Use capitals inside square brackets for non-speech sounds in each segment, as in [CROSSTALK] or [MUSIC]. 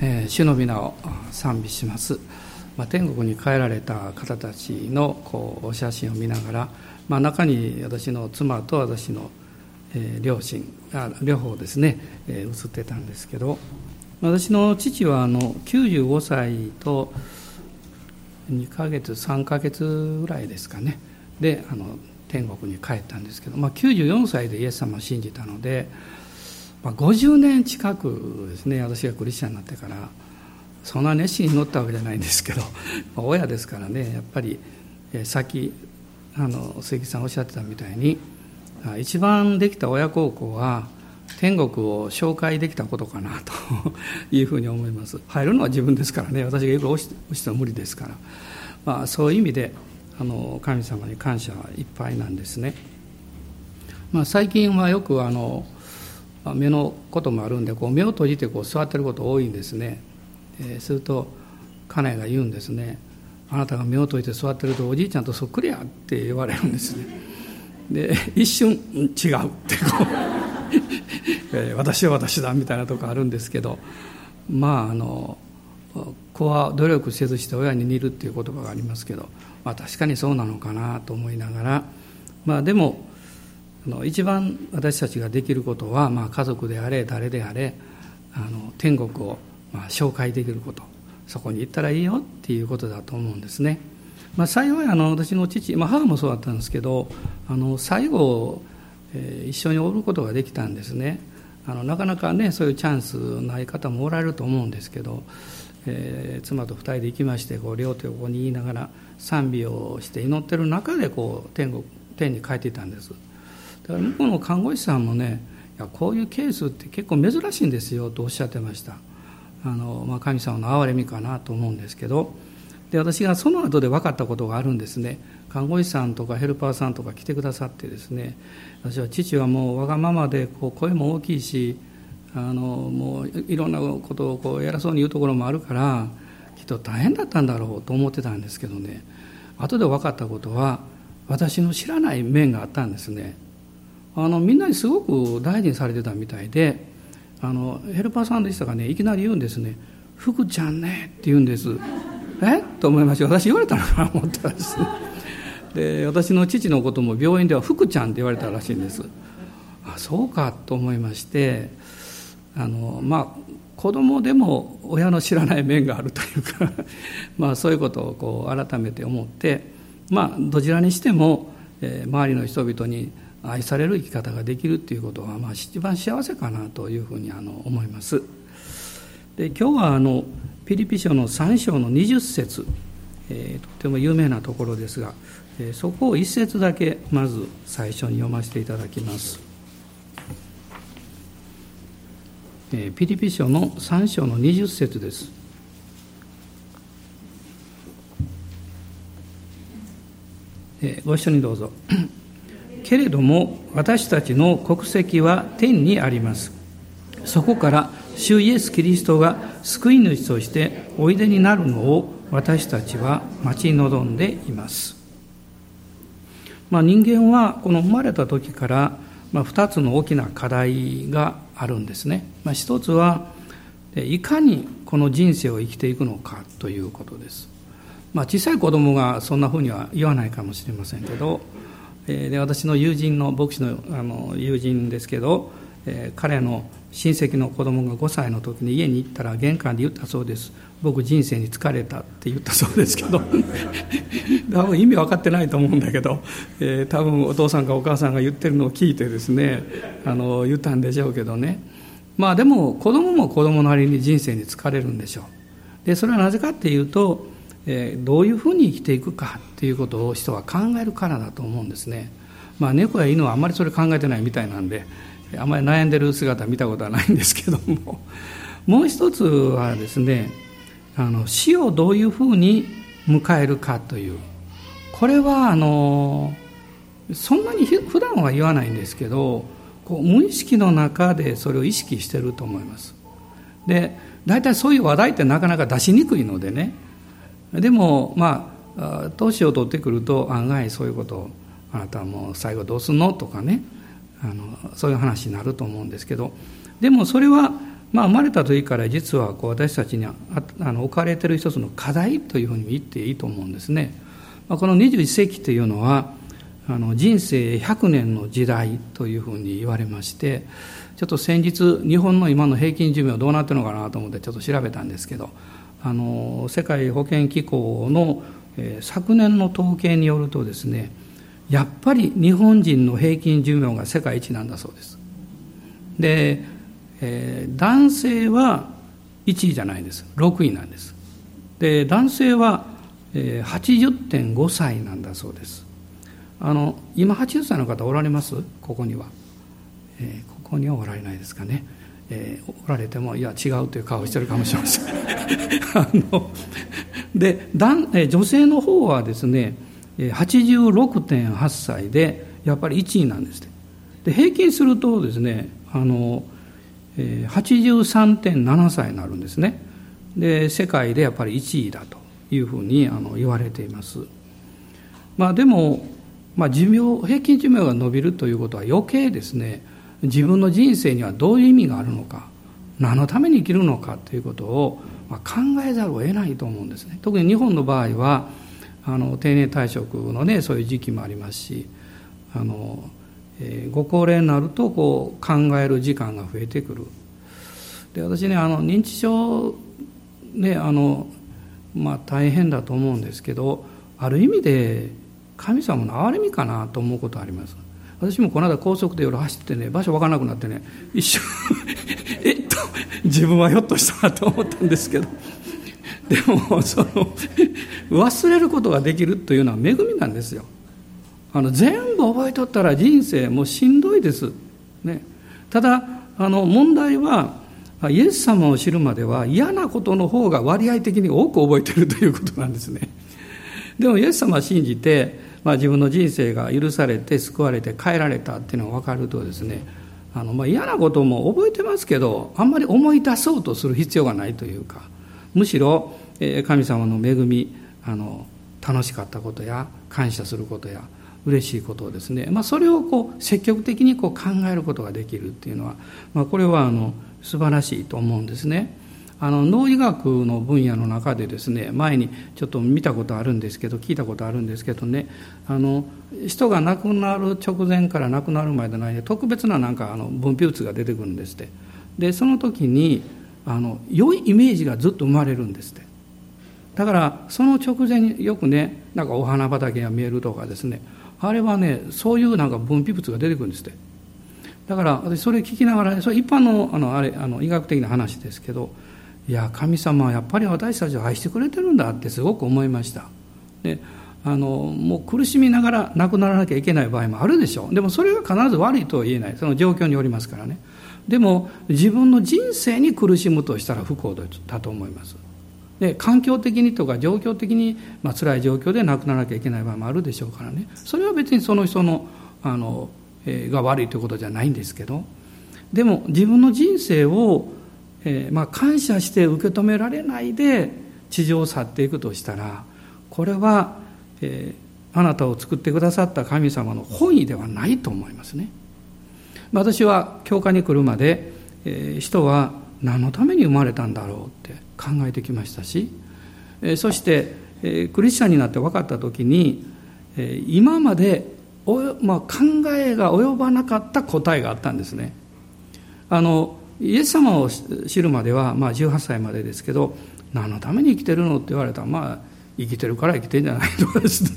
えー、主の皆を賛美します、まあ、天国に帰られた方たちのこうお写真を見ながら、まあ、中に私の妻と私の、えー、両親あ両方ですね、えー、写ってたんですけど私の父はあの95歳と2ヶ月3ヶ月ぐらいですかね。であの天国に帰ったんですけど、まあ、94歳でイエス様を信じたのでまあ、50年近くですね私がクリスチャンになってからそんな熱心に乗ったわけじゃないんですけど、[LAUGHS] まあ、親ですからねやっぱり、えー、さっきあの鈴木さんおっしゃってたみたいに一番できた親孝行は天国を紹介できたことかなと [LAUGHS] いうふうに思います。入るのは自分ですからね私がいくら押しても無理ですから、まあ、そういう意味であの神様に感謝はいっぱいなんですね、まあ、最近はよくあの目のこともあるんでこう目を閉じてこう座ってること多いんですね、えー、すると家内が言うんですね。あなたが目を閉じて座ってるとおじいちゃんとそっくりやって言われるんですね。で一瞬違うってこう [LAUGHS] え私は私だみたいなとこあるんですけどまああの子は努力せずして親に似るっていう言葉がありますけど、まあ、確かにそうなのかなと思いながらまあでもの一番私たちができることは、まあ、家族であれ誰であれあの天国をまあ紹介できること。そこに行ったらいいよっていうことだと思うんですね。まあ、幸いあの私の父、まあ、母もそうだったんですけどあの最後、えー、一緒におることができたんですね。あのなかなかねそういうチャンスない方もおられると思うんですけど、えー、妻と二人で行きましてこう両手をここに言いながら賛美をして祈ってる中でこう天国天に帰っていたんです。だから向こうの看護師さんもねいやこういうケースって結構珍しいんですよとおっしゃってました。あの、まあ、神様の憐れみかなと思うんですけど。で私がその後で分かったことがあるんですね。看護師さんとかヘルパーさんとか来てくださってですね。私は父はもうわがままでこう声も大きいしあのもういろんなことをこう偉そうに言うところもあるからきっと大変だったんだろうと思ってたんですけどね。後で分かったことは私の知らない面があったんですね。あのみんなにすごく大事にされてたみたいであのヘルパーさんでしたがねいきなり言うんですね「福ちゃんね」って言うんです。え？っと思いました私言われたのかな思ったらです。で私の父のことも病院では「福ちゃん」って言われたらしいんです。あそうかと思いましてあのまあ子供でも親の知らない面があるというか [LAUGHS] まあそういうことをこう改めて思ってまあどちらにしても、えー、周りの人々に愛される生き方ができるっていうことは、まあ、一番幸せかなというふうにあの思います。で今日はあのピリピ書の3章の20節、えー、とても有名なところですが、えー、そこを1節だけまず最初に読ませていただきます。えー、ピリピ書の3章の20節です。え、ご一緒にどうぞ。けれども私たちの国籍は天にあります。そこから主イエス・キリストが救い主としておいでになるのを私たちは待ち望んでいます、まあ、人間はこの生まれた時から、ま、2つの大きな課題があるんですね、まあ、一つはいかにこの人生を生きていくのかということです、まあ、小さい子供がそんなふうには言わないかもしれませんけどで私の友人の牧師のあの友人ですけど、え、彼の親戚の子供が5歳の時に家に行ったら玄関で言ったそうです。僕人生に疲れたって言ったそうですけど。[LAUGHS] 多分意味分かってないと思うんだけど、えー、多分お父さんかお母さんが言ってるのを聞いてですねあの言ったんでしょうけどね。まあでも子供も子供なりに人生に疲れるんでしょう。でそれはなぜかっていうとえどういうふうに生きていくかっていうことを人は考えるからだと思うんですね。まあ、猫や犬はあんまりそれ考えてないみたいなんであんまり悩んでる姿見たことはないんですけども [LAUGHS] もう一つはですねあの死をどういうふうに迎えるかというこれはあのそんなに普段は言わないんですけどこう無意識の中でそれを意識してると思います。で大体そういう話題ってなかなか出しにくいのでねでもまあ年を取ってくると案外そういうことあなたはもう最後どうすんの？とかね。あのそういう話になると思うんですけど。でもそれはまあ、生まれた時から実はこう私たちにああの置かれてる一つの課題というふうに言っていいと思うんですね。まあ、この21世紀というのはあの人生100年の時代というふうに言われましてちょっと先日日本の今の平均寿命どうなってるのかなと思ってちょっと調べたんですけどあの世界保健機構の、えー、昨年の統計によるとですねやっぱり日本人の平均寿命が世界一なんだそうです。でえー、男性は1位じゃないです。6位なんです。で男性は、えー、80.5歳なんだそうです。あの今80歳の方おられます？ここには、えー、ここにはおられないですかね、えー、おられてもいや違うという顔してるかもしれません。[LAUGHS] あので男、えー、女性の方はですね86.8歳でやっぱり1位なんですで平均するとですねあの83.7歳になるんですね。で世界でやっぱり1位だというふうにあの言われています。まあでも、まあ、寿命平均寿命が伸びるということは余計ですね自分の人生にはどういう意味があるのか何のために生きるのかということを、考えざるを得ないと思うんですね。特に日本の場合はあの定年退職のねそういう時期もありますしあのえご高齢になるとこう考える時間が増えてくる。で私ねあの認知症ねあのまあ大変だと思うんですけどある意味で神様の憐れみかなと思うことあります。私もこの間高速で夜走ってね場所分からなくなってね一瞬 [LAUGHS] えっと自分はひょっとしたなと思ったんですけど [LAUGHS] でもその忘れることができるというのは恵みなんですよ。あの全部覚えとったら人生もうしんどいです、ね、ただあの問題はイエス様を知るまでは嫌なことの方が割合的に多く覚えてるということなんですね。でもイエス様を信じて、まあ、自分の人生が許されて救われて変えられたっていうのが分かるとですねあのまあ嫌なことも覚えてますけどあんまり思い出そうとする必要がないというかむしろ神様の恵みあの楽しかったことや感謝することや嬉しいことをですね、まあ、それをこう積極的にこう考えることができるっていうのは、まあ、これはあの素晴らしいと思うんですね。あの脳医学の分野の中でですね前にちょっと見たことあるんですけど聞いたことあるんですけどねあの人が亡くなる直前から亡くなる前の間特別ななんかあの分泌物が出てくるんですって。でその時にあの良いイメージがずっと生まれるんですって。だからその直前によくねなんかお花畑が見えるとかですね。あれはねそういうなんか分泌物が出てくるんですって。だから私それ聞きながら、ね、それ一般のあのあれあの医学的な話ですけどいや神様はやっぱり私たちを愛してくれてるんだってすごく思いました。であのもう苦しみながら亡くならなきゃいけない場合もあるでしょう。でもそれが必ず悪いとは言えない。その状況によりますからね。でも自分の人生に苦しむとしたら不幸だと思います。で環境的にとか状況的に、まあ辛い状況で亡くならなきゃいけない場合もあるでしょうからね。それは別にその人のあの、えー、が悪いということじゃないんですけど。でも自分の人生を、えーまあ、感謝して受け止められないで地上を去っていくとしたらこれは、えー、あなたを作ってくださった神様の本意ではないと思いますね。私は教会に来るまで、えー、人は何のために生まれたんだろうって考えてきましたしそしてクリスチャンになって分かった時に今までまあ、考えが及ばなかった答えがあったんですねあのイエス様を知るまでは、まあ、18歳までですけど何のために生きてるのって言われたらまあ生きてるから生きてんじゃないとかですね。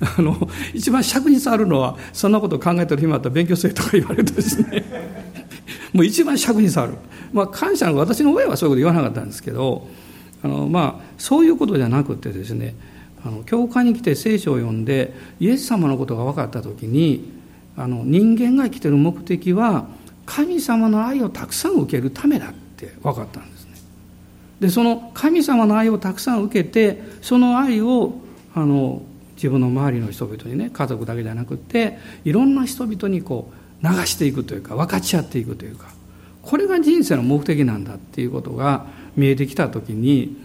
[LAUGHS] あの一番尺に触るのはそんなことを考えてる暇あったら勉強せえとか言われるとですね。[LAUGHS] もう一番尺に触る。まあ、感謝の私の親はそういうこと言わなかったんですけどあの、まあ、そういうことじゃなくてですねあの教会に来て聖書を読んでイエス様のことが分かった時にあの人間が生きてる目的は神様の愛をたくさん受けるためだって分かったんですね。でその神様の愛をたくさん受けてその愛をあの自分の周りの人々にね家族だけじゃなくていろんな人々にこう流していくというか分かち合っていくというかこれが人生の目的なんだっていうことが見えてきた時に、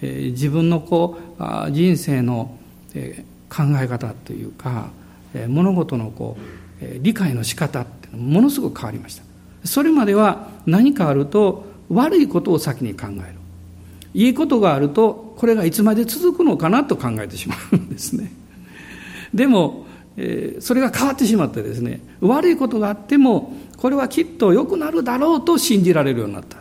えー、自分のこう人生の、えー、考え方というか、えー、物事のこう、え、理解の仕方っていうのものすごく変わりましたそれまでは何かあると悪いことを先に考えるいいことがあるとこれがいつまで続くのかなと考えてしまうんですね。でも、えー、それが変わってしまってですね悪いことがあってもこれはきっと良くなるだろうと信じられるようになった。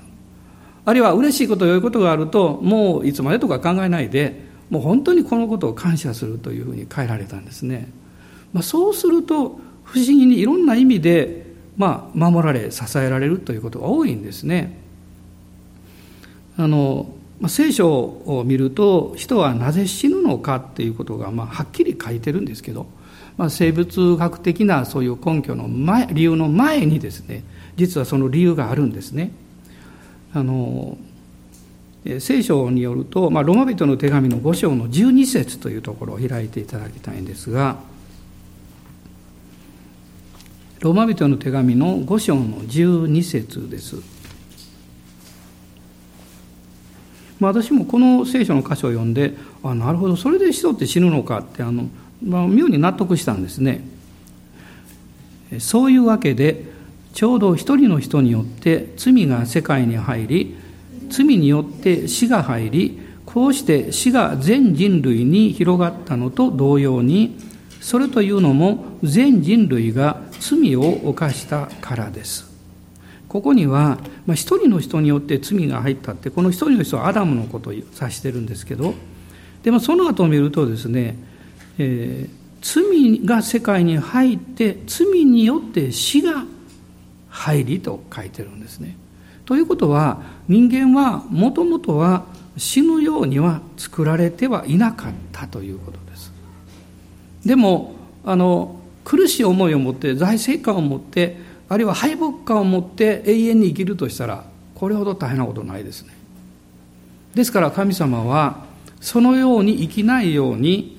あるいは嬉しいこと良いことがあるともういつまでとか考えないでもう本当にこのことを感謝するというふうに変えられたんですね、まあ、そうすると不思議にいろんな意味で、まあ、守られ支えられるということが多いんですねあの、聖書を見ると人はなぜ死ぬのかっていうことがまあはっきり書いてるんですけど、まあ、生物学的なそういう根拠の前理由の前にですね実はその理由があるんですね。あの聖書によると、まあ、ロマ人の手紙の5章の12節というところを開いていただきたいんですがローマ人の手紙の5章の12節です。まあ、私もこの聖書の箇所を読んであなるほどそれで人って死ぬのかってあの、まあ、妙に納得したんですねそういうわけでちょうど一人の人によって罪が世界に入り罪によって死が入りこうして死が全人類に広がったのと同様にそれというのも全人類が罪を犯したからですここには、まあ、一人の人によって罪が入ったってこの一人の人はアダムのことを指してるんですけどでもその後を見るとですね、えー、罪が世界に入って罪によって死が入りと書いてるんですね。ということは人間はもともとは死ぬようには作られてはいなかったということで。もあの苦しい思いを持って財政感を持ってあるいは敗北感を持って永遠に生きるとしたらこれほど大変なことないですねですから神様はそのように生きないように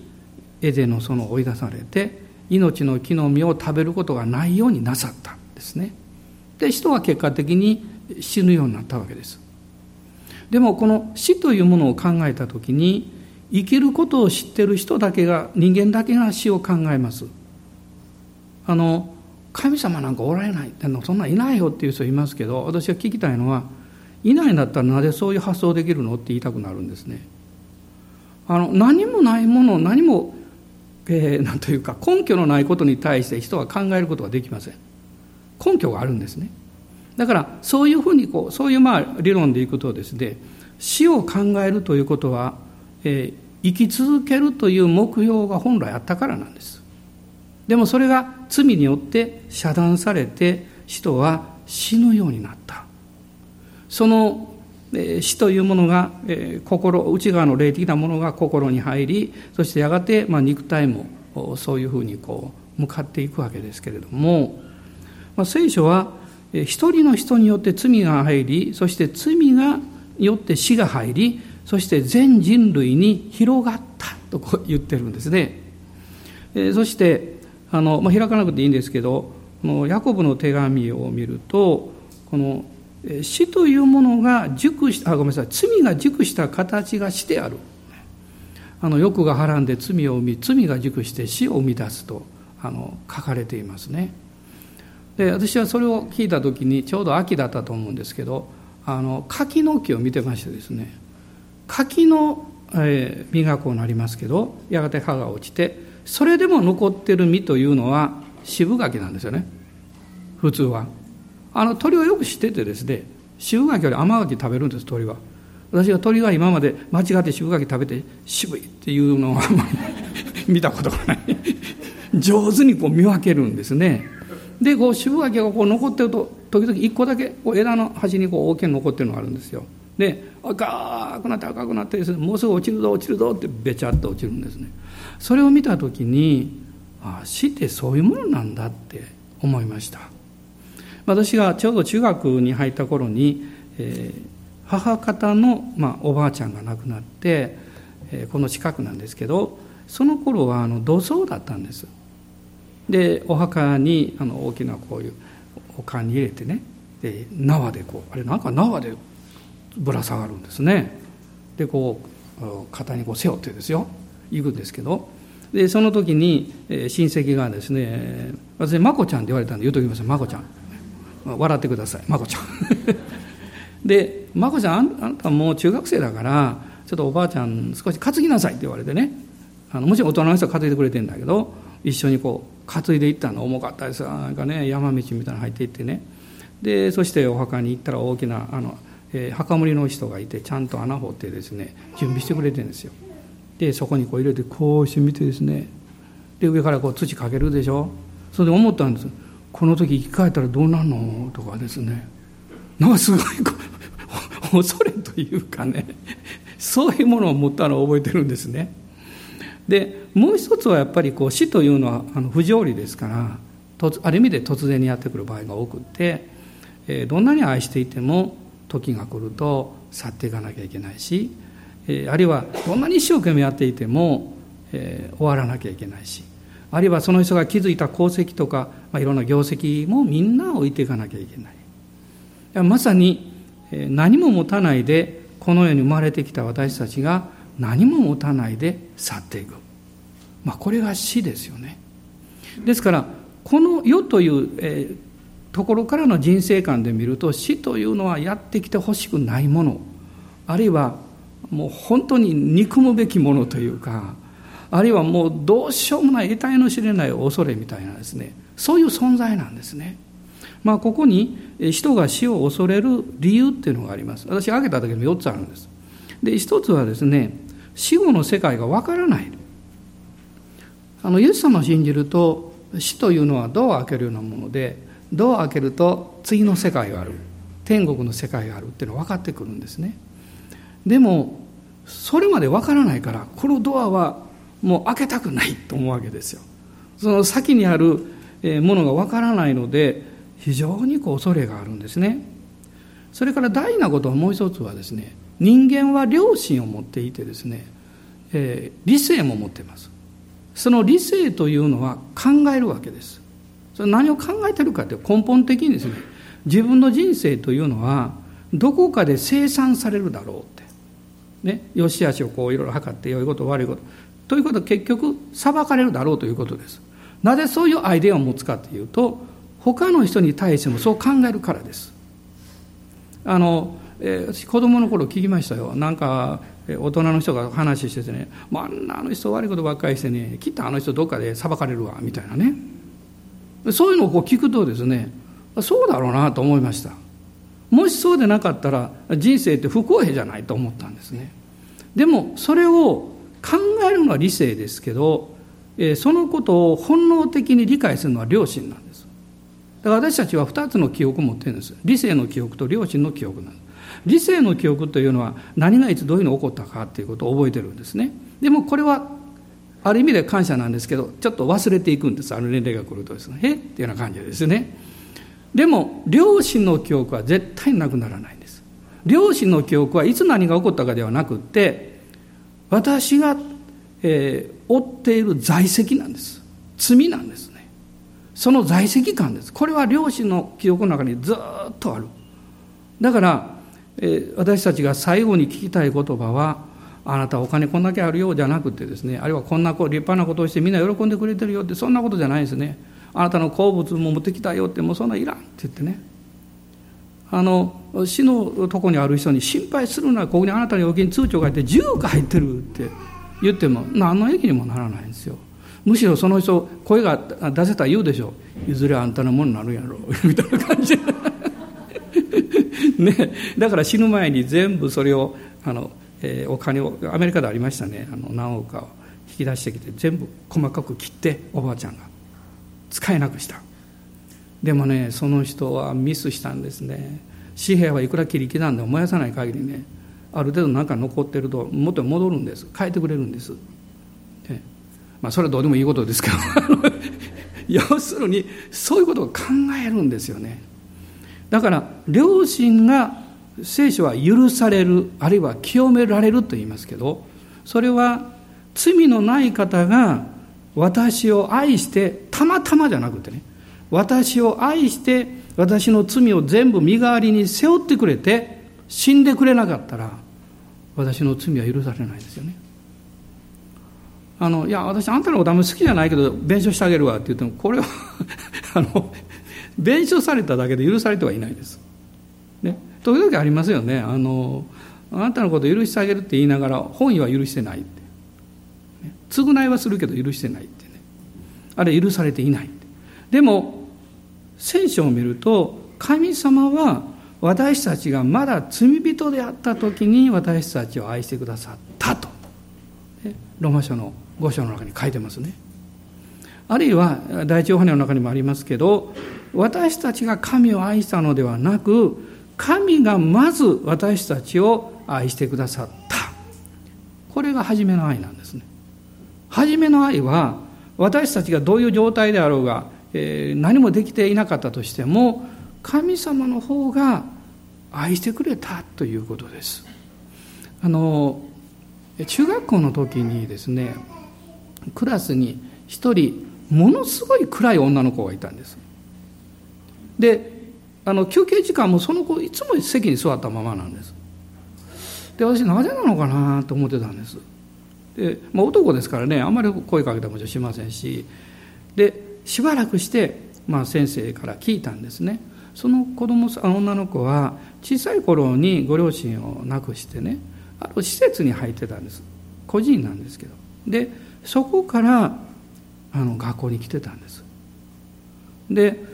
エデンの園を追い出されて命の木の実を食べることがないようになさったんですねで人は結果的に死ぬようになったわけですでもこの死というものを考えた時に生きることを知ってる人だけが人間だけが死を考えますあの神様なんかおられないってのそんなんいないよっていう人いますけど私が聞きたいのはいないんだったらなぜそういう発想できるのって言いたくなるんですね。あの何もないもの何も、えー、なんというか根拠のないことに対して人は考えることができません。根拠があるんですね。だからそういうふうにこうそういうまあ理論でいくとですね死を考えるということは、えー、生き続けるという目標が本来あったからなんです。でもそれが罪によって遮断されて人は死ぬようになったそのえ死というものがえ心内側の霊的なものが心に入りそしてやがてま肉体もそういうふうにこう向かっていくわけですけれども、まあ、聖書は一人の人によって罪が入りそして罪がよって死が入りそして全人類に広がったとこう言ってるんですね。えそしてあの、まあ、開かなくていいんですけどこのヤコブの手紙を見るとこの死というものが熟したあごめんなさい罪が熟した形がしてあるあの欲がはらんで罪を生み罪が熟して死を生み出すとあの書かれていますねで私はそれを聞いた時にちょうど秋だったと思うんですけどあの柿の木を見てましてですね柿の、えー、実がこうなりますけどやがて葉が落ちてそれでも残ってる実というのは渋柿なんですよね。普通は。あの鳥はよく知っててですね渋柿より甘柿食べるんです鳥は。私は鳥が今まで間違って渋柿食べて渋いっていうのはあんまり見たことがない。上手にこう見分けるんですね。でこう渋柿がこう残ってると時々一個だけこう枝の端にこう大きな残ってるのがあるんですよ。で赤くなって赤くなってもうすぐ落ちるぞ落ちるぞってべちゃっと落ちるんですね。それを見た時にあ死ってそういうものなんだって思いました。私がちょうど中学に入った頃に、えー、母方の、まあ、おばあちゃんが亡くなって、えー、この近くなんですけどその頃はあの土葬だったんです。でお墓にあの大きなこういうお棺に入れてねで縄でこうあれなんか縄でぶら下がるんですね。でこう肩にこう背負ってですよ。行くんですけど。でその時に、え親戚がですね私「まこちゃん」って言われたんで言うときますまこちゃん。笑ってください。まこちゃん。[LAUGHS] で「眞子ちゃんあんたもう中学生だからちょっとおばあちゃん少し担ぎなさい」って言われてね。あのもちろん大人の人は担いでくれてんだけど一緒にこう担いでいったの重かったです。なんかね山道みたいなの入っていってね。でそしてお墓に行ったら大きなあの、えー、墓守の人がいてちゃんと穴掘ってですね準備してくれてるんですよ。でそこにこう入れてこうしてみてですねで上からこう土かけるでしょ。それで思ったんです。この時生き返ったらどうなんの？とかですね。なんかすごい [LAUGHS] 恐れというかね [LAUGHS] そういうものを持ったのを覚えてるんですね。でもう一つはやっぱりこう死というのはあの不条理ですからある意味で突然にやってくる場合が多くって、えー、どんなに愛していても時が来ると去っていかなきゃいけないし、え、あるいはどんなに一生懸命やっていても、え、終わらなきゃいけないしあるいはその人が築いた功績とか、まあ、いろんな業績もみんな置いていかなきゃいけない。まさに何も持たないでこの世に生まれてきた私たちが何も持たないで去っていく、まあ、これが死ですよね。ですからこの世という、えー、ところからの人生観で見ると死というのはやってきてほしくないものあるいはもう本当に憎むべきものというかあるいはもうどうしようもない得体の知れない恐れみたいなですねそういう存在なんですね。まあ、ここに人が死を恐れる理由っていうのがあります。私挙げただけでも4つあるんです。で1つはですね死後の世界がわからないあのイエス様を信じると死というのはドアを開けるようなものでドアを開けると次の世界がある。天国の世界がある。っていうのが分かってくるんですね。でもそれまで分からないからこのドアはもう開けたくないと思うわけですよ。その先にあるものが分からないので非常にこう恐れがあるんですね。それから大事なことはもう一つはですね人間は良心を持っていてですね、えー、理性も持っています。その理性というのは考えるわけです。それ何を考えてるかって根本的にですね自分の人生というのはどこかで生産されるだろうって。ね良し悪しをこういろいろ測って良いこと悪いこと。ということは結局裁かれるだろうということです。なぜそういうアイデアを持つかというと他の人に対してもそう考えるからです。あのえー、私子供の頃聞きましたよ。なんか大人の人が話しててね、まあ、あんなあの人悪いことばっかりしてねきっとあの人どっかで裁かれるわみたいなね。そういうのをこう聞くとですねそうだろうなと思いました。もしそうでなかったら人生って不公平じゃないと思ったんですね。でもそれを考えるのは理性ですけど、そのことを本能的に理解するのは良心なんです。だから私たちは2つの記憶を持ってるんです。理性の記憶と良心の記憶なんです。理性の記憶というのは何がいつどういうの起こったかということを覚えてるんですね。でもこれはある意味で感謝なんですけどちょっと忘れていくんです。ある年齢が来るとですね。へ？っていうような感じですね。でも両親の記憶は絶対なくならないんです。両親の記憶はいつ何が起こったかではなくって私が、えー、負っている在籍なんです。罪なんですね。その在籍感です。これは両親の記憶の中にずっとある。だからえ私たちが最後に聞きたい言葉はあなたお金こんだけあるようじゃなくてですねあるいはこんな立派なことをしてみんな喜んでくれてるよってそんなことじゃないですね。あなたの好物も持ってきたよってもうそんないらんって言ってね。あの死のとこにある人に心配するなここにあなたに預金通帳が入って10が入ってるって言っても何の益にもならないんですよ。むしろその人声が出せたら言うでしょう。いずれあんたのものになるやろ。[LAUGHS] みたいな感じ。[LAUGHS] ね、だから死ぬ前に全部それをあの、えー、お金をアメリカでありましたね。あの何億かを引き出してきて全部細かく切っておばあちゃんが使えなくした。でもねその人はミスしたんですね。紙幣はいくら切り刻んでも燃やさない限りねある程度何か残ってると元に戻るんです。変えてくれるんです、ね、まあそれはどうでもいいことですけど。[LAUGHS] 要するにそういうことを考えるんですよね。だから両親が聖書は許されるあるいは清められると言いますけどそれは罪のない方が私を愛してたまたまじゃなくてね私を愛して私の罪を全部身代わりに背負ってくれて死んでくれなかったら私の罪は許されないですよね。あのいや私あんたのことあんまり好きじゃないけど弁償してあげるわって言ってもこれは [LAUGHS] あの弁償されただけで許されてはいないです。時々ありますよねあのあなたのこと許してあげるって言いながら本意は許してないって。償いはするけど許してないってね。あれ許されていないでも聖書を見ると神様は私たちがまだ罪人であった時に私たちを愛してくださったと。ロマ書の5章の中に書いてますね。あるいは第一ヨハネの中にもありますけど私たちが神を愛したのではなく神がまず私たちを愛してくださった。これが初めの愛なんですね。初めの愛は私たちがどういう状態であろうが、えー、何もできていなかったとしても神様の方が愛してくれたということです。あの中学校の時にですねクラスに一人ものすごい暗い女の子がいたんです。であの休憩時間もその子いつも席に座ったままなんです。で私なぜなのかなと思ってたんです。で、まあ、男ですからねあんまり声かけたもちろんしませんし。でしばらくして、まあ、先生から聞いたんですね。その子供さ女の子は小さい頃にご両親を亡くしてねある施設に入ってたんです。個人なんですけど。でそこからあの学校に来てたんです。で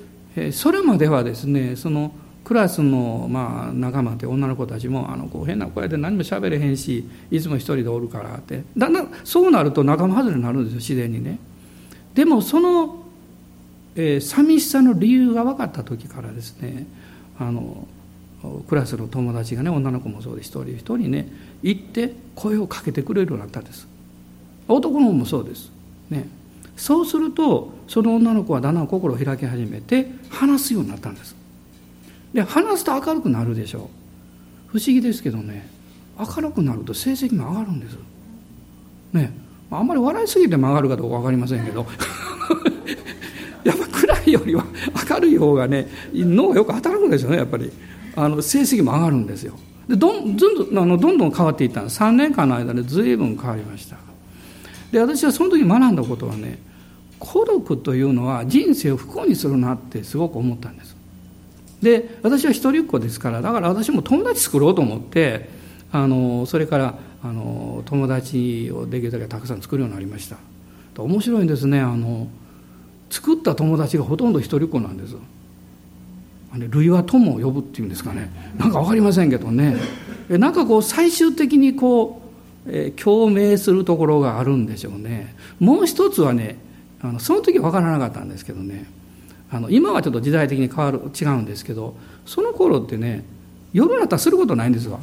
それまではですねそのクラスのまあ仲間って女の子たちもあのこう変な声で何も喋れへんしいつも一人でおるからって。だんだんそうなると仲間外れになるんですよ自然にね。でもその、えー、寂しさの理由が分かった時からですねあのクラスの友達がね女の子もそうで一人一人ね行って声をかけてくれるようになったんです。男の子もそうです。ね。そうするとその女の子はだんだん心を開き始めて話すようになったんです。で話すと明るくなるでしょう。不思議ですけどね明るくなると成績も上がるんです。ねあんまり笑いすぎても上がるかどうか分かりませんけど。[LAUGHS] やっぱ暗いよりは明るい方がね脳がよく働くんですよねやっぱり。あの成績も上がるんですよ。でどんどんあのどんどん変わっていったんです。3年間の間で随分変わりました。で私はその時学んだことはね孤独というのは人生を不幸にするなってすごく思ったんです。で私は一人っ子ですからだから私も友達作ろうと思ってあのそれからあの友達をできるだけたくさん作るようになりました。面白いんですね。あの作った友達がほとんど一人っ子なんです。類は友を呼ぶっていうんですかね。なんか分かりませんけどね。なんかこう最終的にこうえー、共鳴するところがあるんでしょうね。もう一つはねあのその時は分からなかったんですけどね。あの今はちょっと時代的に変わる違うんですけどその頃ってね夜になったらすることないんですわ。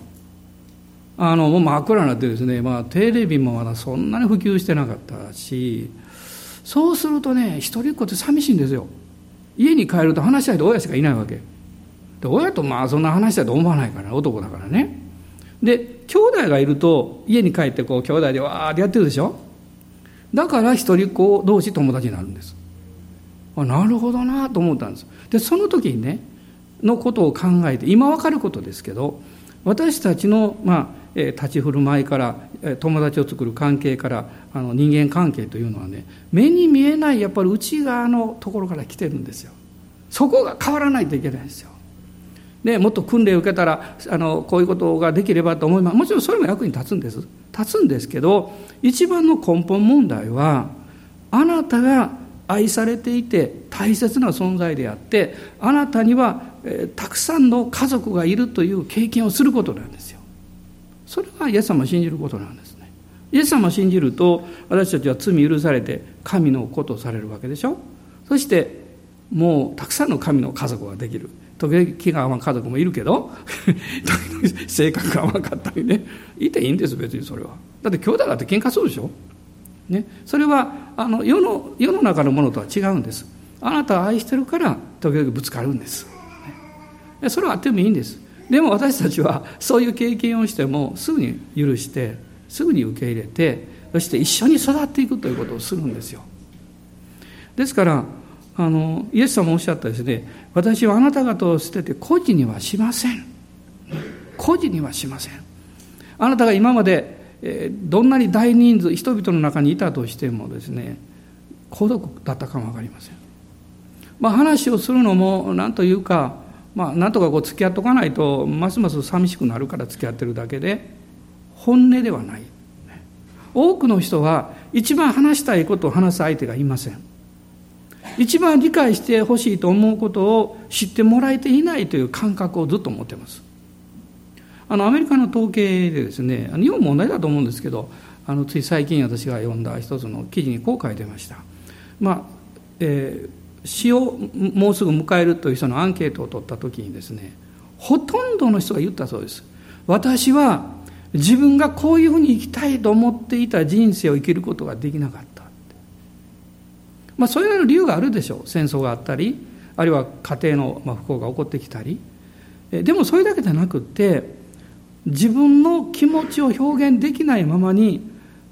あのもう真っ暗になってですね、まあ、テレビもまだそんなに普及してなかったしそうするとね一人っ子って寂しいんですよ。家に帰ると話したいと親しかいないわけ。で親とまあそんな話したいと思わないから男だからね。で兄弟がいると家に帰ってこう兄弟でわーってやってるでしょ。だから一人っ子同士友達になるんです。あなるほどなと思ったんです。でその時にねのことを考えて今分かることですけど私たちの、まあえ立ち振る舞いから友達を作る関係からあの人間関係というのはね目に見えないやっぱり内側のところから来てるんですよ。そこが変わらないといけないんですよ。でもっと訓練を受けたらあのこういうことができればと思います。もちろんそれも役に立つんです。立つんですけど一番の根本問題はあなたが愛されていて大切な存在であってあなたには、えー、たくさんの家族がいるという経験をすることなんですよ。それがイエス様を信じることなんですね。イエス様を信じると私たちは罪許されて神の子とされるわけでしょ。そしてもうたくさんの神の家族ができる。時々気が合わん家族もいるけど時々 [LAUGHS] 性格が合わなかったりね。いていいんです別にそれは。だって兄弟だって喧嘩するでしょ、ね、それはあの世の世の中のものとは違うんです。あなたを愛してるから時々ぶつかるんです、ね、それはあってもいいんです。でも私たちはそういう経験をしてもすぐに許してすぐに受け入れてそして一緒に育っていくということをするんですよ。ですからあのイエス様おっしゃったですね私はあなた方を捨てて孤児にはしません。孤児にはしません。あなたが今まで、えどんなに大人数人々の中にいたとしてもですね孤独だったかも分かりません。まあ話をするのも何というかまあなんとかこう付き合っとかないとますます寂しくなるから付き合ってるだけで本音ではない。多くの人は一番話したいことを話す相手がいません。一番理解してほしいと思うことを知ってもらえていないという感覚をずっと持ってます。あのアメリカの統計でですね日本問題だと思うんですけどあのつい最近私が読んだ一つの記事にこう書いてました、まあえー、死をもうすぐ迎えるという人のアンケートを取った時にですねほとんどの人が言ったそうです。私は自分がこういうふうに生きたいと思っていた人生を生きることができなかった。まあそれなりの理由があるでしょう。戦争があったりあるいは家庭の不幸が起こってきたり。でもそれだけじゃなくって自分の気持ちを表現できないままに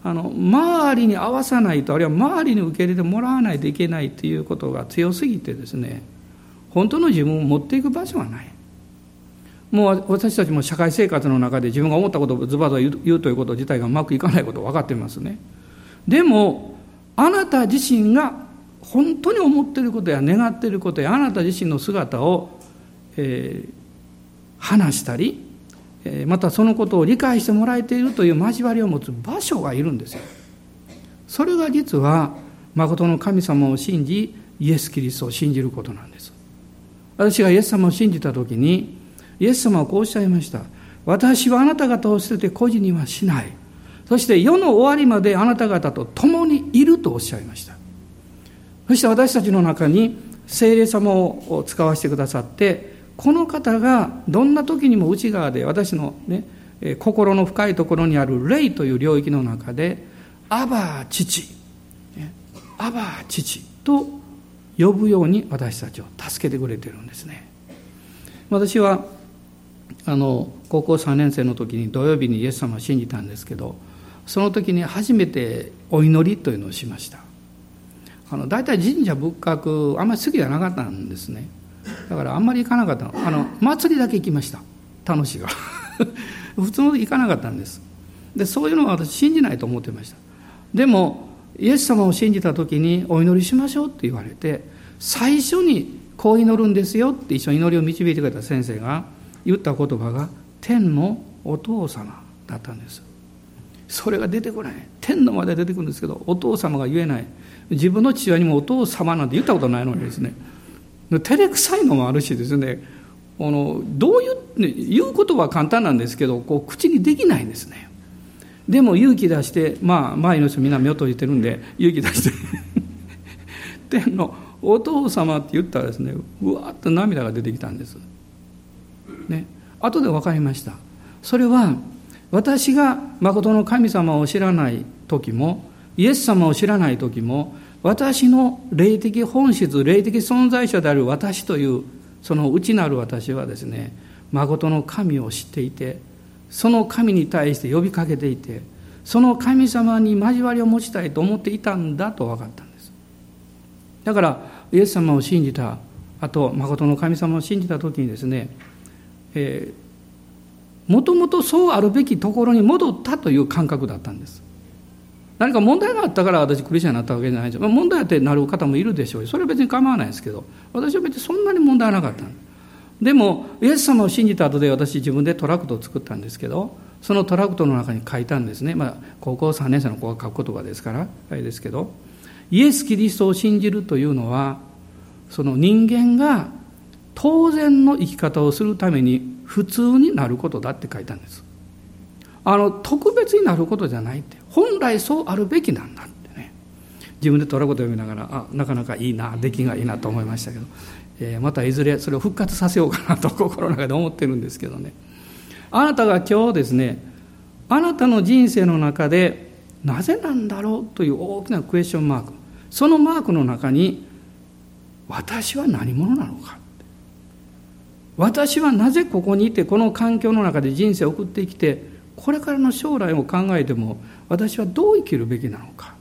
あの周りに合わさないとあるいは周りに受け入れてもらわないといけないということが強すぎてですね本当の自分を持っていく場所はない。もう私たちも社会生活の中で自分が思ったことをズバズバ言うということ自体がうまくいかないこと分かってますね。でもあなた自身が本当に思っていることや願っていることやあなた自身の姿を、えー、話したりまたそのことを理解してもらえているという交わりを持つ場所がいるんですよ。それが実は誠の神様を信じイエス・キリストを信じることなんです。私がイエス様を信じた時にイエス様はこうおっしゃいました。私はあなた方を捨てて孤児にはしない。そして世の終わりまであなた方と共にいるとおっしゃいました。そして私たちの中に聖霊様を使わせてくださってこの方がどんな時にも内側で私のね心の深いところにある霊という領域の中で「アバー父」「アバー父」と呼ぶように私たちを助けてくれてるんですね。私はあの高校3年生の時に土曜日にイエス様を信じたんですけどその時に初めてお祈りというのをしました。あの大体神社仏閣あんまり好きじゃなかったんですね。だからあんまり行かなかった。あの祭りだけ行きました。楽しいが [LAUGHS] 普通の行かなかったんです。でそういうのは私信じないと思ってました。でもイエス様を信じた時にお祈りしましょうって言われて最初にこう祈るんですよって一緒に祈りを導いてくれた先生が言った言葉が天のお父様だったんです。それが出てこない。天のまで出てくるんですけどお父様が言えない。自分の父親にもお父様なんて言ったことないのにですね。照れくさいのもあるしですね。あのどういう言うことは簡単なんですけどこう口にできないんですね。でも勇気出してまあ周りの人みんな目を閉じてるんで勇気出して。[LAUGHS] 天のお父様って言ったらですねうわっと涙が出てきたんです。ね。後で分かりました。それは私が誠の神様を知らない時もイエス様を知らない時も私の霊的本質霊的存在者である私というその内なる私はですね誠の神を知っていてその神に対して呼びかけていてその神様に交わりを持ちたいと思っていたんだと分かったんです。だからイエス様を信じたあと誠の神様を信じた時にですねもともとそうあるべきところに戻ったという感覚だったんです。何か問題があったから私クリスチャンになったわけじゃないですよ、ま、問題ってなる方もいるでしょう。しそれは別に構わないですけど。私は別にそんなに問題なかった。でもイエス様を信じた後で私自分でトラクトを作ったんですけどそのトラクトの中に書いたんですね、まあ、高校3年生の子が書く言葉ですからあれですけど。イエス・キリストを信じるというのはその人間が当然の生き方をするために普通になることだって書いたんです。あの特別になることじゃないって。本来そうあるべきなんだってね。自分でトラコと読みながらあなかなかいいな出来がいいなと思いましたけど、えー、またいずれそれを復活させようかなと心の中で思ってるんですけどね。あなたが今日ですねあなたの人生の中でなぜなんだろうという大きなクエスチョンマーク。そのマークの中に私は何者なのか。私はなぜここにいてこの環境の中で人生を送ってきてこれからの将来を考えても私はどう生きるべきなのか。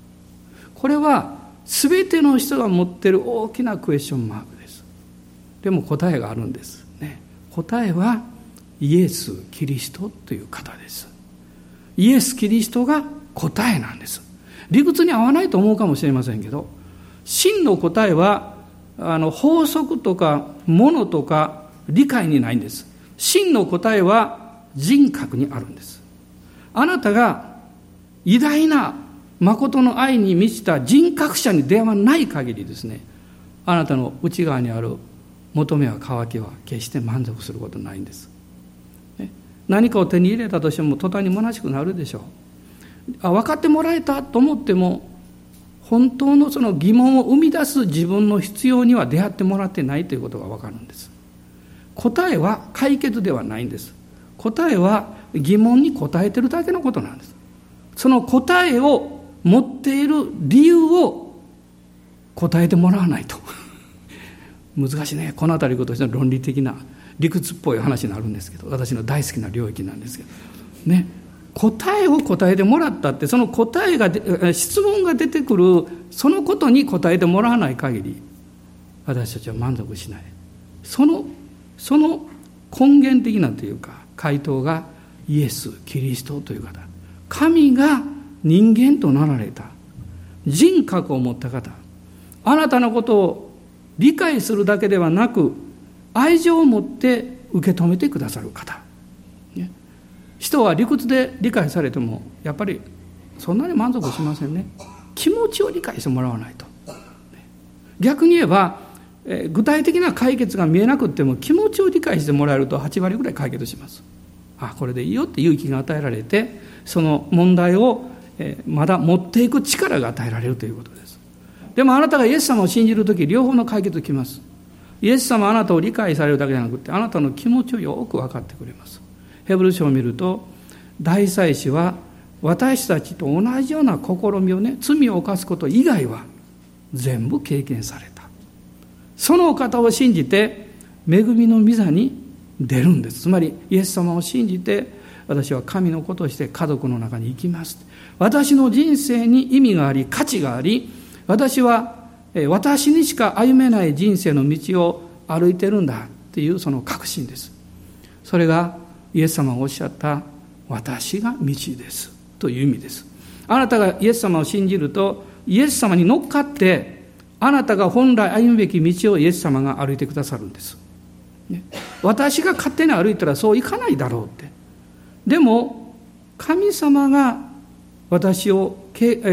これは全ての人が持っている大きなクエスチョンマークです。でも答えがあるんですね。答えはイエス・キリストという方です。イエス・キリストが答えなんです。理屈に合わないと思うかもしれませんけど真の答えはあの法則とかものとか理解にないんです。真の答えは人格にあるんです。あなたが偉大な誠の愛に満ちた人格者に出会わない限りですね。あなたの内側にある求めは渇きは決して満足することないんです、何かを手に入れたとしても途端に虚しくなるでしょう。あ分かってもらえたと思っても本当のその疑問を生み出す自分の必要には出会ってもらってないということが分かるんです。答えは解決ではないんです。答えは疑問に答えてるだけのことなんです。その答えを持っている理由を答えてもらわないと。[LAUGHS] 難しいね。この辺りことしての論理的な理屈っぽい話になるんですけど。私の大好きな領域なんですけど。ね。答えを答えてもらったってその答えが質問が出てくるそのことに答えてもらわない限り私たちは満足しない。そのその根源的なというか回答がイエスキリストという方。神が人間となられた。人格を持った方。あなたのことを理解するだけではなく愛情を持って受け止めてくださる方。人は理屈で理解されてもやっぱりそんなに満足しませんね。気持ちを理解してもらわないと。逆に言えば具体的な解決が見えなくっても気持ちを理解してもらえると8割ぐらい解決します。あこれでいいよって勇気が与えられてその問題をまだ持っていく力が与えられるということです。でもあなたがイエス様を信じる時両方の解決がきます。イエス様あなたを理解されるだけじゃなくてあなたの気持ちをよく分かってくれます。ヘブル書を見ると大祭司は私たちと同じような試みをね罪を犯すこと以外は全部経験された。そのお方を信じて恵みの御座に出るんです。つまりイエス様を信じて私は神の子として家族の中に行きます。私の人生に意味があり価値があり私は私にしか歩めない人生の道を歩いてるんだっていうその確信です。それがイエス様がおっしゃった私が道ですという意味です。あなたがイエス様を信じるとイエス様に乗っかってあなたが本来歩むべき道をイエス様が歩いてくださるんです、私が勝手に歩いたらそういかないだろうって。でも神様が私を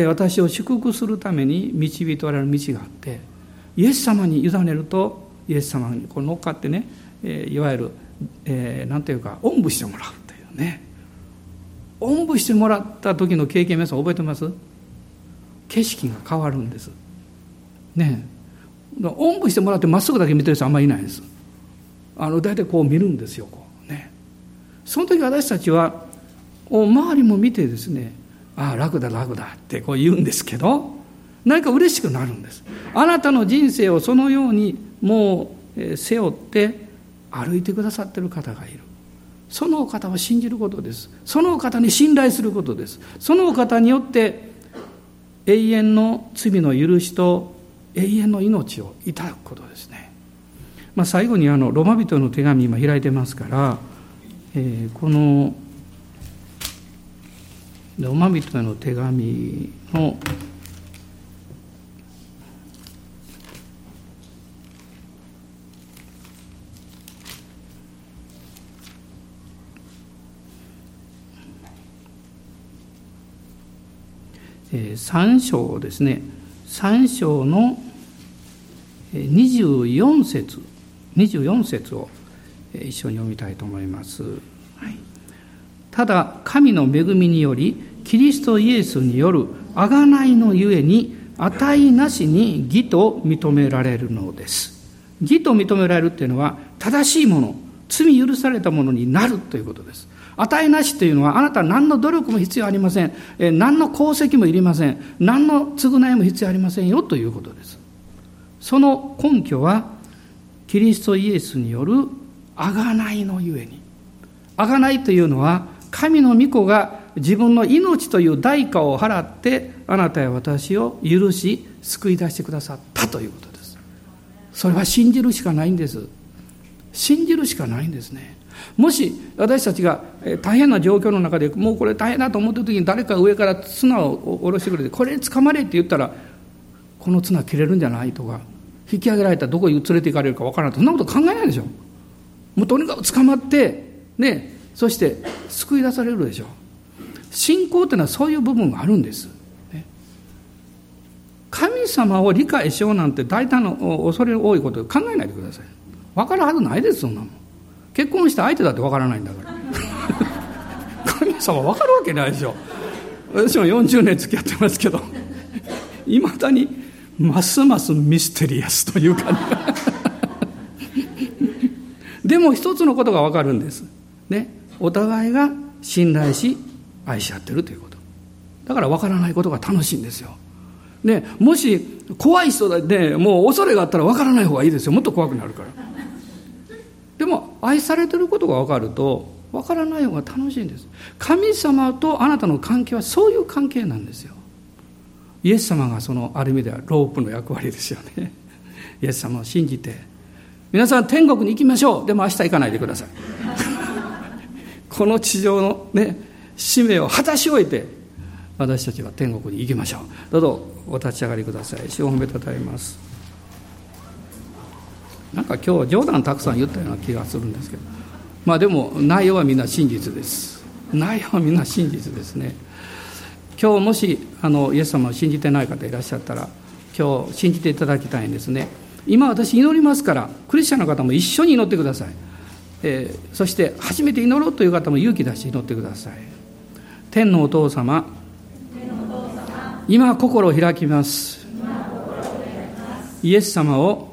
私を祝福するために導いておられる道があってイエス様に委ねるとイエス様にこう乗っかってねいわゆるえー、なんていうかおんぶしてもらうというね。おんぶしてもらった時の経験皆さん覚えてます？景色が変わるんです。ねおんぶしてもらってまっすぐだけ見てる人あんまりいないです。あの大体こう見るんですよこうね。その時私たちは周りも見てですねああ楽だ楽だってこう言うんですけど何か嬉しくなるんです。あなたの人生をそのようにもう背負って歩いてくださってる方がいる。そのお方を信じることです。そのお方に信頼することです。そのお方によって永遠の罪の許しと永遠の命をいただくことですね、まあ、最後にあのロマ人の手紙今開いてますから、えー、このロマ人への手紙の3章ですね。3章の24節24節を一緒に読みたいと思います、はい、ただ神の恵みによりキリストイエスによる贖いのゆえに値なしに義と認められるのです。義と認められるっていうのは正しいもの罪許されたものになるということです値なしというのはあなた何の努力も必要ありません、え何の功績もいりません。何の償いも必要ありませんよということです。その根拠はキリストイエスによる贖いのゆえに。贖いというのは神の御子が自分の命という代価を払ってあなたや私を許し救い出してくださったということです。それは信じるしかないんです。信じるしかないんですね。もし私たちが大変な状況の中でもうこれ大変だと思ってる時に誰か上から綱を下ろしてくれてこれに捕まれって言ったらこの綱切れるんじゃないとか引き上げられたらどこに連れて行かれるか分からないそんなこと。考えないでしょもうとにかく捕まってねそして救い出されるでしょ信仰っていうのはそういう部分があるんです、神様を理解しようなんて大胆の恐れ多いこと考えないでください。分かるはずないですそんなもん。結婚した相手だって分からないんだから。[LAUGHS] 神様分かるわけないでしょ。私も40年付き合ってますけど。いまだにますますミステリアスというか、ね、[LAUGHS] でも一つのことが分かるんです、ね、お互いが信頼し愛し合ってるということ。だから分からないことが楽しいんですよ。ね、もし怖い人でもう恐れがあったら分からない方がいいですよ。もっと怖くなるから。でも愛されてることが分かると分からない方が楽しいんです。神様とあなたの関係はそういう関係なんですよ。イエス様がそのある意味ではロープの役割ですよね。[LAUGHS] イエス様を信じて皆さん天国に行きましょう。でも明日行かないでください。[LAUGHS] この地上のね使命を果たし終えて私たちは天国に行きましょう。どうぞお立ち上がりください。主を褒めたたえます。なんか今日冗談たくさん言ったような気がするんですけど。まあでも内容はみんな真実です。内容はみんな真実ですね。今日もしあのイエス様を信じてない方いらっしゃったら今日信じていただきたいんですね。今私祈りますからクリスチャンの方も一緒に祈ってください、えー、そして初めて祈ろうという方も勇気出して祈ってください。天のお父様。今心を開きます。イエス様を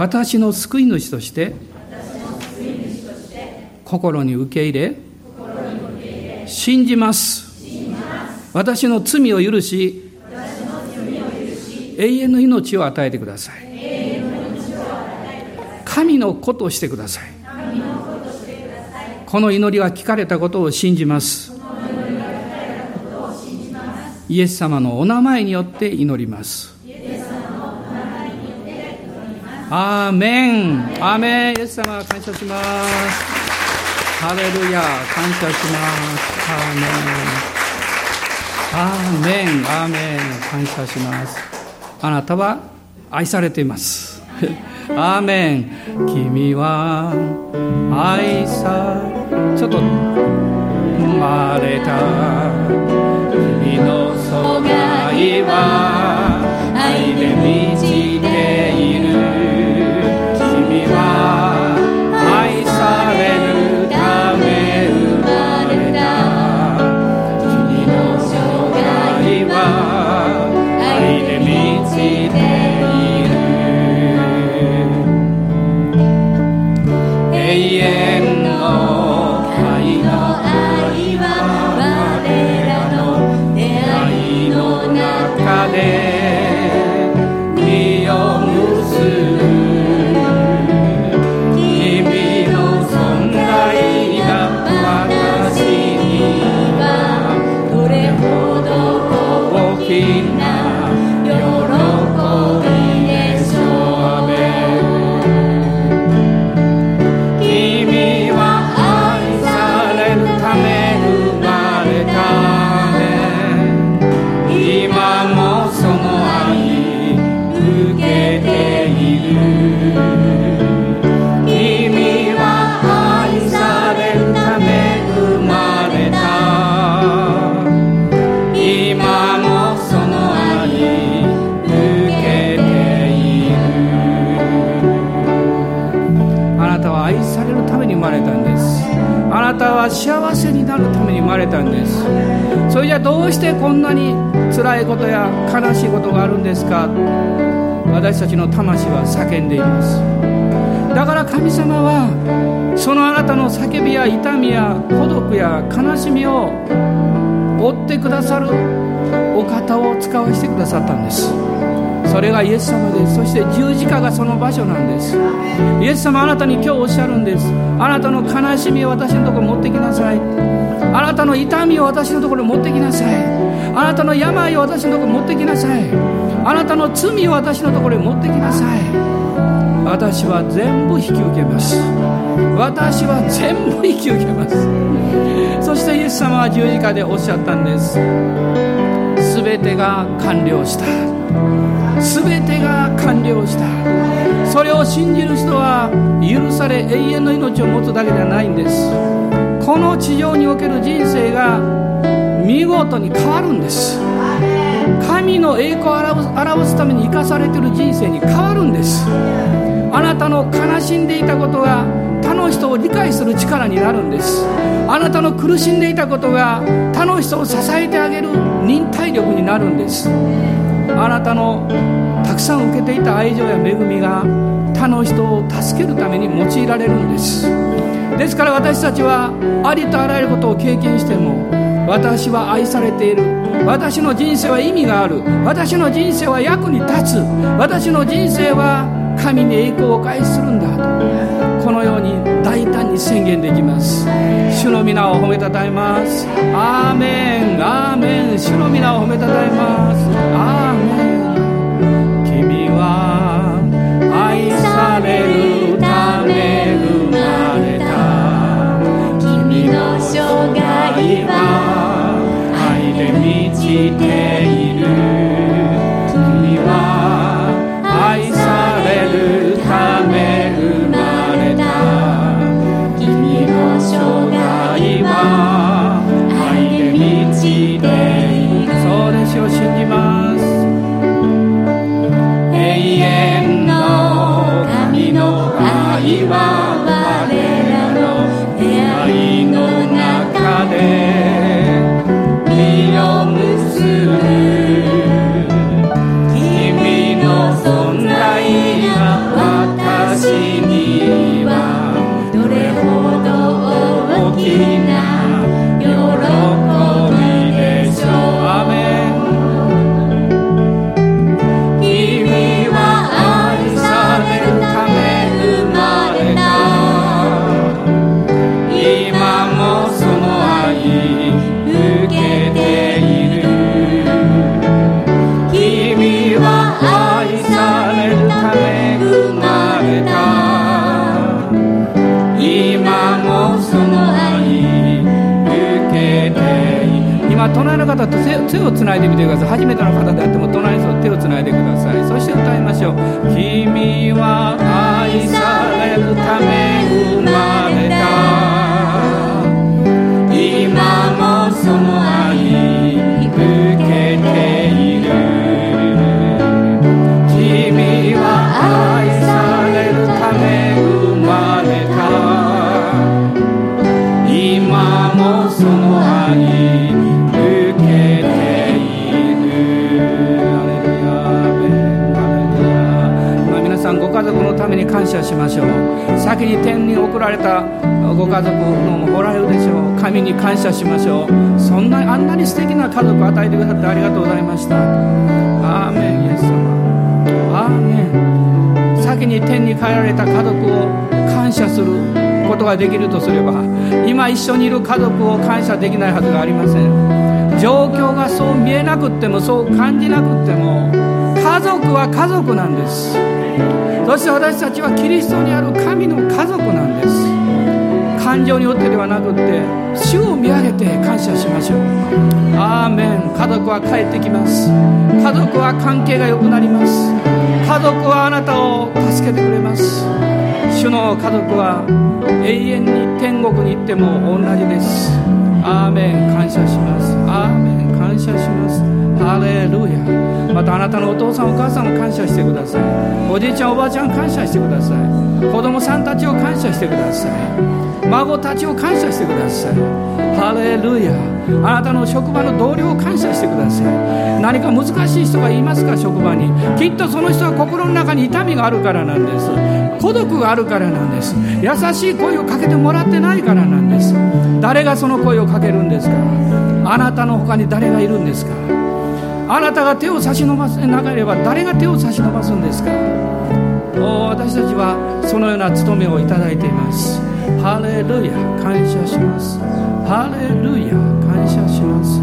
私の救い主として心に受け入れ信じます。私の罪を許し永遠の命を与えてください。神の子としてください。この祈りは聞かれたことを信じます。イエス様のお名前によって祈ります。アーメンアーメンイエス様感謝しますハレルヤ感謝しますアーメンアーメンアーメン感謝しますあなたは愛されていますアーメン君は愛さちょっと生まれた君のそばいは愛で満それじゃどうしてこんなに辛いことや悲しいことがあるんですか？私たちの魂は叫んでいます。だから神様はそのあなたの叫びや痛みや孤独や悲しみを追ってくださるお方を使わせてくださったんです。それがイエス様です。そして十字架がその場所なんです。イエス様あなたに今日おっしゃるんです。あなたの悲しみを私のところ持ってきなさい。あなたの痛みを私のところに持ってきなさい。あなたの病を私のところに持ってきなさい。あなたの罪を私のところに持ってきなさい。私は全部引き受けます。私は全部引き受けます。そしてイエス様は十字架でおっしゃったんです。全てが完了した。全てが完了した。それを信じる人は許され永遠の命を持つだけではないんです。この地上における人生が見事に変わるんです。神の栄光を表すために生かされている人生に変わるんです。あなたの悲しんでいたことが他の人を理解する力になるんです。あなたの苦しんでいたことが他の人を支えてあげる忍耐力になるんです。あなたのたくさん受けていた愛情や恵みが他の人を助けるために用いられるんです。ですから私たちはありとあらゆることを経験しても私は愛されている。私の人生は意味がある。私の人生は役に立つ。私の人生は神に栄光を返するんだと。このように大胆に宣言できます。主の皆を褒めたたえます。アーメン。アーメン。主の皆を褒めたたえます。アーメン。君は愛されるため生まれた。君の生涯は愛で満ちている。手をつないでみてください。初めての方であっても隣の人と手をつないでください。そして歌いましょう「君は愛されるため。謝しましょう。先に天に送られたご家族のおられるでしょう。神に感謝しましょう。そんなあんなに素敵な家族を与えてくださってありがとうございました。アーメンイエス様。アーメン。先に天に帰られた家族を感謝することができるとすれば今一緒にいる家族を感謝できないはずがありません。状況がそう見えなくってもそう感じなくっても家族は家族なんです。そして私たちはキリストにある神の家族なんです。感情によってではなくって主を見上げて感謝しましょう。アーメン。家族は帰ってきます。家族は関係が良くなります。家族はあなたを助けてくれます。主の家族は永遠に天国に行っても同じです。アーメン。感謝します。アーメン。感謝します。ハレルヤ。またあなたのお父さんお母さんも感謝してください。おじいちゃんおばあちゃん感謝してください。子供さんたちを感謝してください。孫たちを感謝してください。ハレルヤ。あなたの職場の同僚を感謝してください。何か難しい人がいますか職場に。きっとその人は心の中に痛みがあるからなんです。孤独があるからなんです。優しい声をかけてもらってないからなんです。誰がその声をかけるんですか？あなたの他に誰がいるんですか？あなたが手を差し伸ばせなければ誰が手を差し伸ばすんですか？お私たちはそのような務めをいただいています。ハレルヤ感謝します。ハレルヤ感謝します。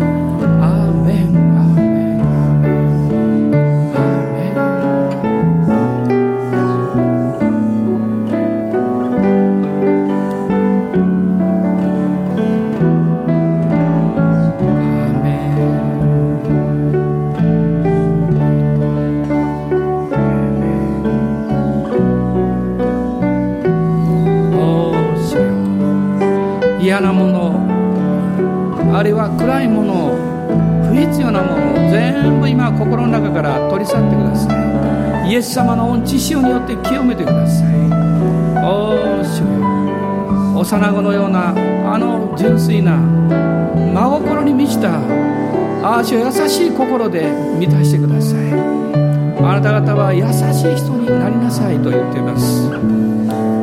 るいものを不必要なものを全部今心の中から取り去ってください。イエス様の御知潮によって清めてください。おお主よ。幼子のようなあの純粋な真心に満ちたああ主優しい心で満たしてください。あなた方は優しい人になりなさいと言っています。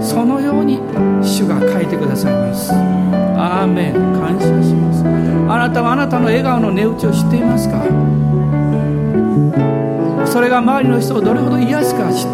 そのように主が書いてくださいます。アーメン。感謝します。あなたはあなたの笑顔の値打ちを知っていますか？それが周りの人をどれほど癒すか知って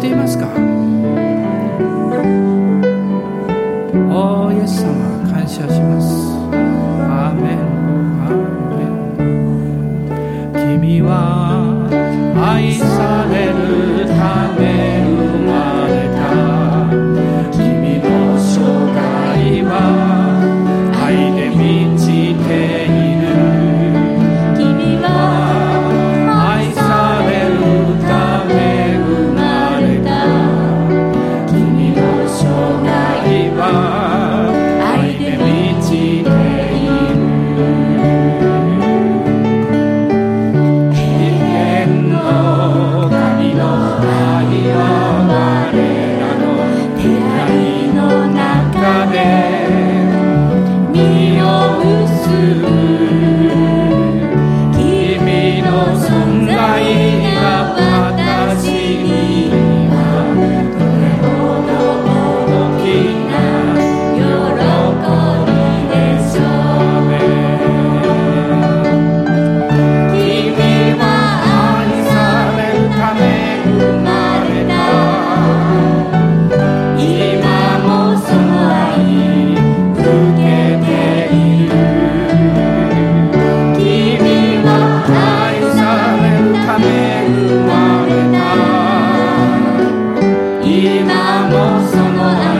今も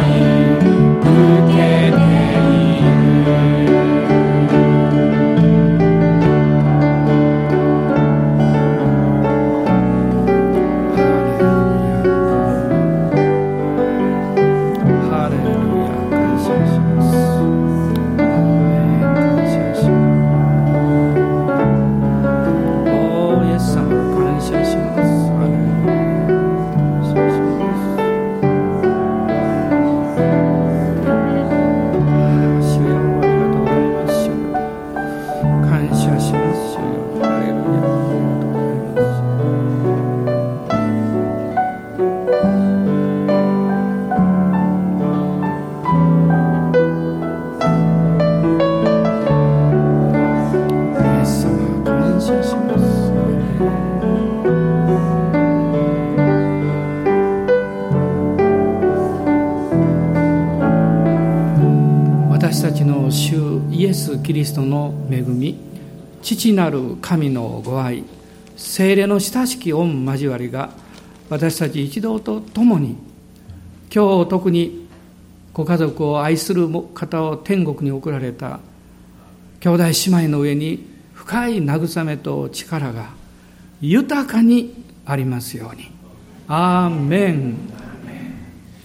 る神のご愛精霊の親しき御交わりが私たち一同と共に今日特にご家族を愛する方を天国に送られた兄弟姉妹の上に深い慰めと力が豊かにありますように。アーメン